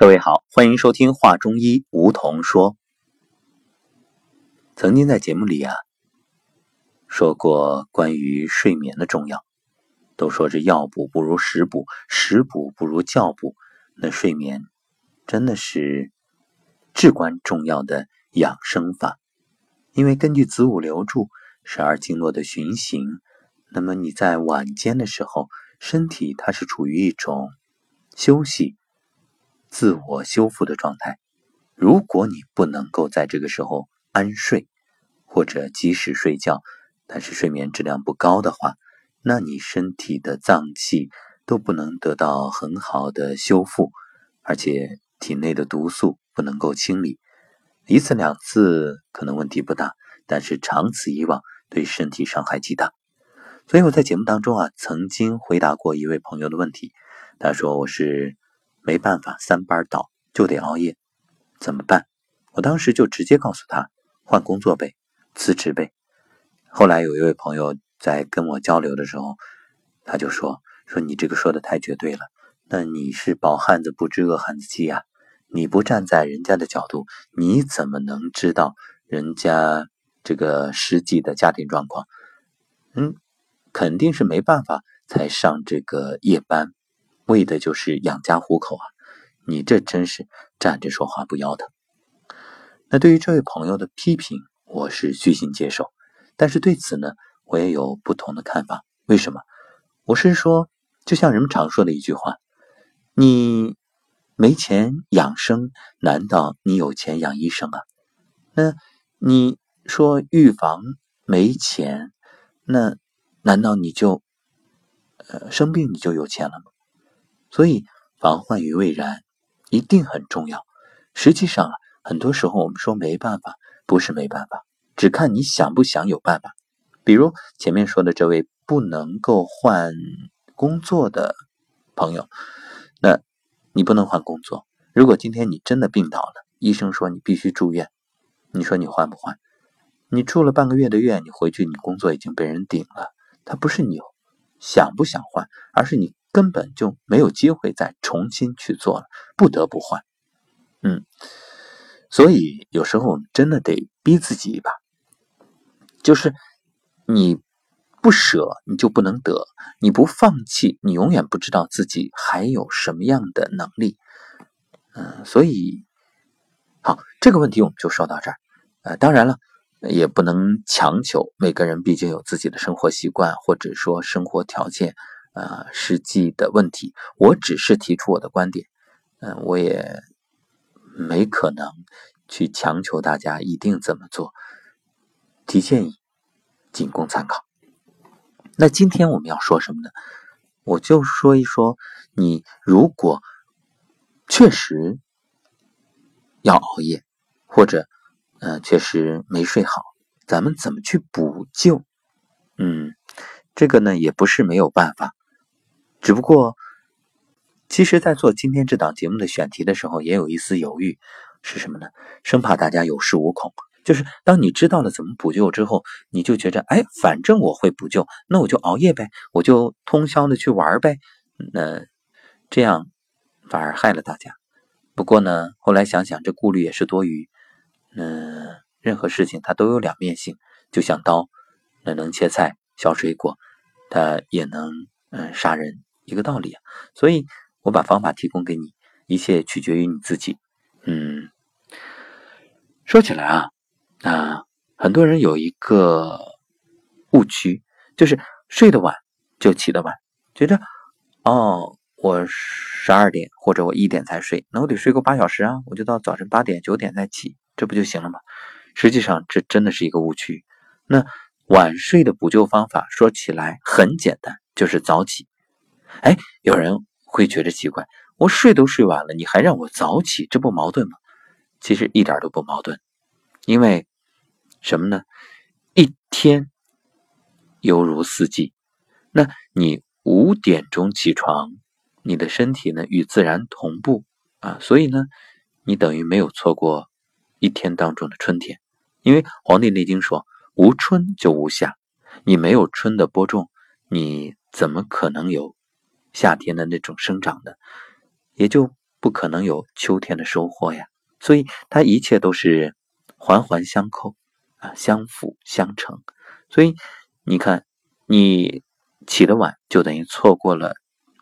各位好，欢迎收听《话中医》，梧桐说。曾经在节目里啊说过关于睡眠的重要，都说这药补不如食补，食补不如教补。那睡眠真的是至关重要的养生法，因为根据子午流注、十二经络的循行，那么你在晚间的时候，身体它是处于一种休息。自我修复的状态，如果你不能够在这个时候安睡，或者及时睡觉，但是睡眠质量不高的话，那你身体的脏器都不能得到很好的修复，而且体内的毒素不能够清理。一次两次可能问题不大，但是长此以往对身体伤害极大。所以我在节目当中啊，曾经回答过一位朋友的问题，他说我是。没办法，三班倒就得熬夜，怎么办？我当时就直接告诉他换工作呗，辞职呗。后来有一位朋友在跟我交流的时候，他就说：“说你这个说的太绝对了，那你是饱汉子不知饿汉子饥呀？你不站在人家的角度，你怎么能知道人家这个实际的家庭状况？嗯，肯定是没办法才上这个夜班。”为的就是养家糊口啊！你这真是站着说话不腰疼。那对于这位朋友的批评，我是虚心接受，但是对此呢，我也有不同的看法。为什么？我是说，就像人们常说的一句话：“你没钱养生，难道你有钱养医生啊？”那你说预防没钱，那难道你就呃生病你就有钱了吗？所以防患于未然一定很重要。实际上啊，很多时候我们说没办法，不是没办法，只看你想不想有办法。比如前面说的这位不能够换工作的朋友，那你不能换工作。如果今天你真的病倒了，医生说你必须住院，你说你换不换？你住了半个月的院，你回去你工作已经被人顶了。他不是你想不想换，而是你。根本就没有机会再重新去做了，不得不换。嗯，所以有时候我们真的得逼自己一把，就是你不舍，你就不能得；你不放弃，你永远不知道自己还有什么样的能力。嗯，所以好，这个问题我们就说到这儿。呃，当然了，也不能强求，每个人毕竟有自己的生活习惯，或者说生活条件。呃，实际的问题，我只是提出我的观点，嗯，我也没可能去强求大家一定怎么做，提建议，仅供参考。那今天我们要说什么呢？我就说一说，你如果确实要熬夜，或者嗯，确实没睡好，咱们怎么去补救？嗯，这个呢，也不是没有办法。只不过，其实，在做今天这档节目的选题的时候，也有一丝犹豫，是什么呢？生怕大家有恃无恐。就是当你知道了怎么补救之后，你就觉着，哎，反正我会补救，那我就熬夜呗，我就通宵的去玩呗。那这样反而害了大家。不过呢，后来想想，这顾虑也是多余。嗯，任何事情它都有两面性，就像刀，那能切菜、削水果，它也能嗯杀人。一个道理啊，所以我把方法提供给你，一切取决于你自己。嗯，说起来啊，啊，很多人有一个误区，就是睡得晚就起得晚，觉得哦，我十二点或者我一点才睡，那我得睡够八小时啊，我就到早晨八点九点再起，这不就行了吗？实际上，这真的是一个误区。那晚睡的补救方法说起来很简单，就是早起。哎，有人会觉得奇怪，我睡都睡晚了，你还让我早起，这不矛盾吗？其实一点都不矛盾，因为什么呢？一天犹如四季，那你五点钟起床，你的身体呢与自然同步啊，所以呢，你等于没有错过一天当中的春天，因为《黄帝内经》说无春就无夏，你没有春的播种，你怎么可能有？夏天的那种生长的，也就不可能有秋天的收获呀。所以它一切都是环环相扣啊，相辅相成。所以你看，你起得晚，就等于错过了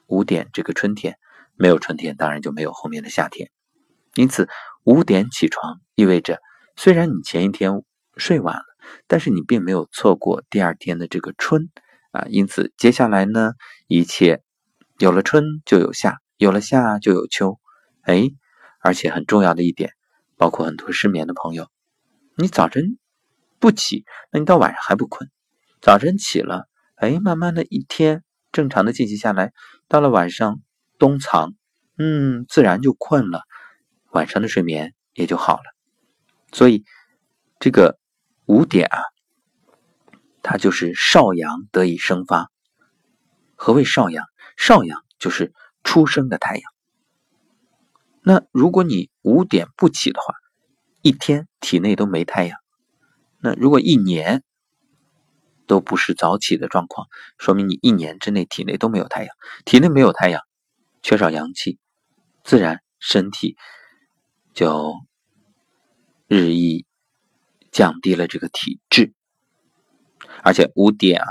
五点这个春天。没有春天，当然就没有后面的夏天。因此，五点起床意味着，虽然你前一天睡晚了，但是你并没有错过第二天的这个春啊。因此，接下来呢，一切有了春就有夏，有了夏就有秋。哎，而且很重要的一点，包括很多失眠的朋友，你早晨不起，那你到晚上还不困；早晨起了，哎，慢慢的一天正常的进行下来，到了晚上。冬藏，嗯，自然就困了，晚上的睡眠也就好了。所以，这个五点啊，它就是少阳得以生发。何谓少阳？少阳就是出生的太阳。那如果你五点不起的话，一天体内都没太阳。那如果一年都不是早起的状况，说明你一年之内体内都没有太阳。体内没有太阳。缺少阳气，自然身体就日益降低了这个体质。而且五点啊，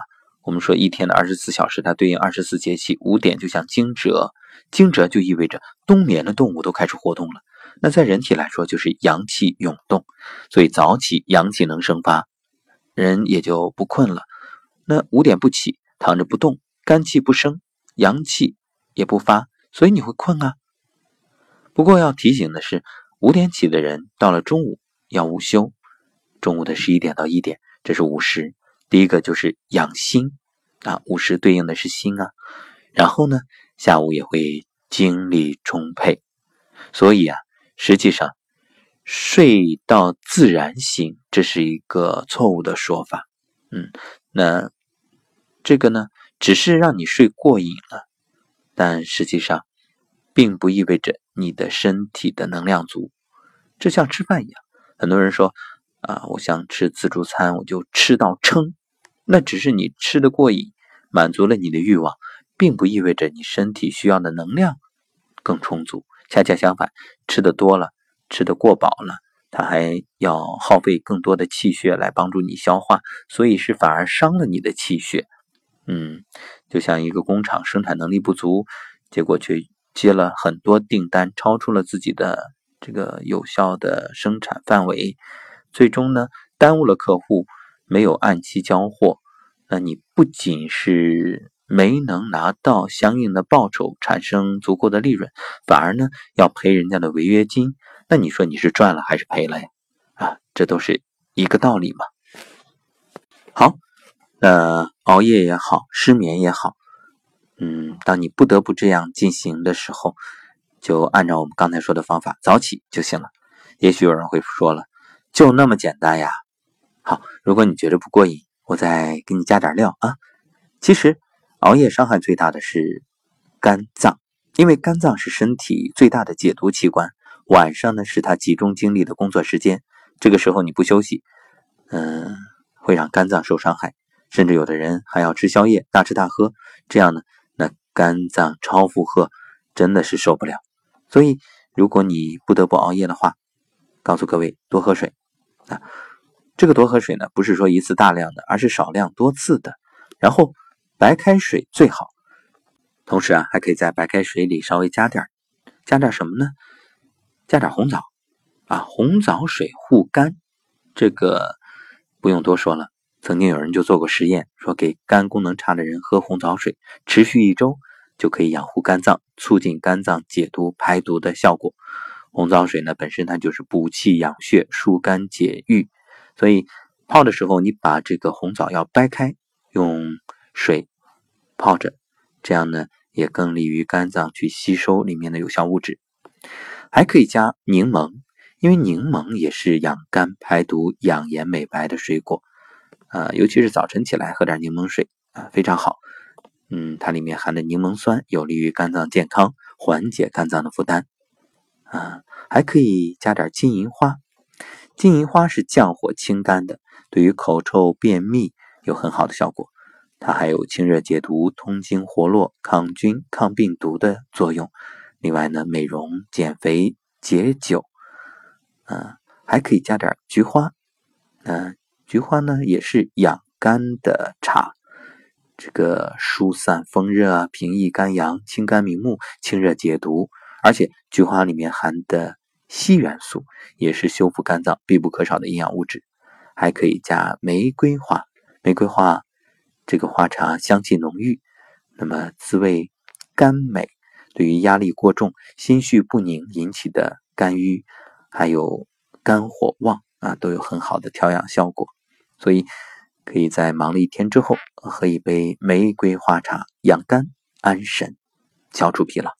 我们说一天的二十四小时，它对应二十四节气。五点就像惊蛰，惊蛰就意味着冬眠的动物都开始活动了。那在人体来说，就是阳气涌动，所以早起阳气能生发，人也就不困了。那五点不起，躺着不动，肝气不生，阳气也不发。所以你会困啊。不过要提醒的是，五点起的人到了中午要午休，中午的十一点到一点，这是午时。第一个就是养心啊，午时对应的是心啊。然后呢，下午也会精力充沛。所以啊，实际上睡到自然醒，这是一个错误的说法。嗯，那这个呢，只是让你睡过瘾了。但实际上，并不意味着你的身体的能量足。这像吃饭一样，很多人说啊，我想吃自助餐，我就吃到撑。那只是你吃的过瘾，满足了你的欲望，并不意味着你身体需要的能量更充足。恰恰相反，吃的多了，吃的过饱了，它还要耗费更多的气血来帮助你消化，所以是反而伤了你的气血。嗯，就像一个工厂生产能力不足，结果却接了很多订单，超出了自己的这个有效的生产范围，最终呢耽误了客户，没有按期交货，那你不仅是没能拿到相应的报酬，产生足够的利润，反而呢要赔人家的违约金，那你说你是赚了还是赔了呀？啊，这都是一个道理嘛。好。那熬夜也好，失眠也好，嗯，当你不得不这样进行的时候，就按照我们刚才说的方法早起就行了。也许有人会说了，就那么简单呀？好，如果你觉得不过瘾，我再给你加点料啊。其实熬夜伤害最大的是肝脏，因为肝脏是身体最大的解毒器官，晚上呢是它集中精力的工作时间，这个时候你不休息，嗯，会让肝脏受伤害。甚至有的人还要吃宵夜，大吃大喝，这样呢，那肝脏超负荷真的是受不了。所以，如果你不得不熬夜的话，告诉各位多喝水啊。这个多喝水呢，不是说一次大量的，而是少量多次的。然后白开水最好，同时啊，还可以在白开水里稍微加点加点什么呢？加点红枣啊，红枣水护肝，这个不用多说了。曾经有人就做过实验，说给肝功能差的人喝红枣水，持续一周就可以养护肝脏，促进肝脏解毒排毒的效果。红枣水呢，本身它就是补气养血、疏肝解郁，所以泡的时候你把这个红枣要掰开，用水泡着，这样呢也更利于肝脏去吸收里面的有效物质。还可以加柠檬，因为柠檬也是养肝排毒、养颜美白的水果。啊，尤其是早晨起来喝点柠檬水啊，非常好。嗯，它里面含的柠檬酸有利于肝脏健康，缓解肝脏的负担。啊，还可以加点金银花。金银花是降火清肝的，对于口臭、便秘有很好的效果。它还有清热解毒、通经活络、抗菌抗病毒的作用。另外呢，美容、减肥、解酒，嗯，还可以加点菊花。嗯菊花呢，也是养肝的茶，这个疏散风热啊，平抑肝阳，清肝明目，清热解毒。而且菊花里面含的硒元素也是修复肝脏必不可少的营养物质。还可以加玫瑰花，玫瑰花这个花茶香气浓郁，那么滋味甘美，对于压力过重、心绪不宁引起的肝郁，还有肝火旺啊，都有很好的调养效果。所以可以在忙了一天之后喝一杯玫瑰花茶，养肝安神，消除疲劳。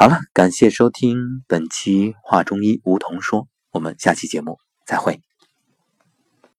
好了，感谢收听本期《话中医》梧桐说，我们下期节目再会。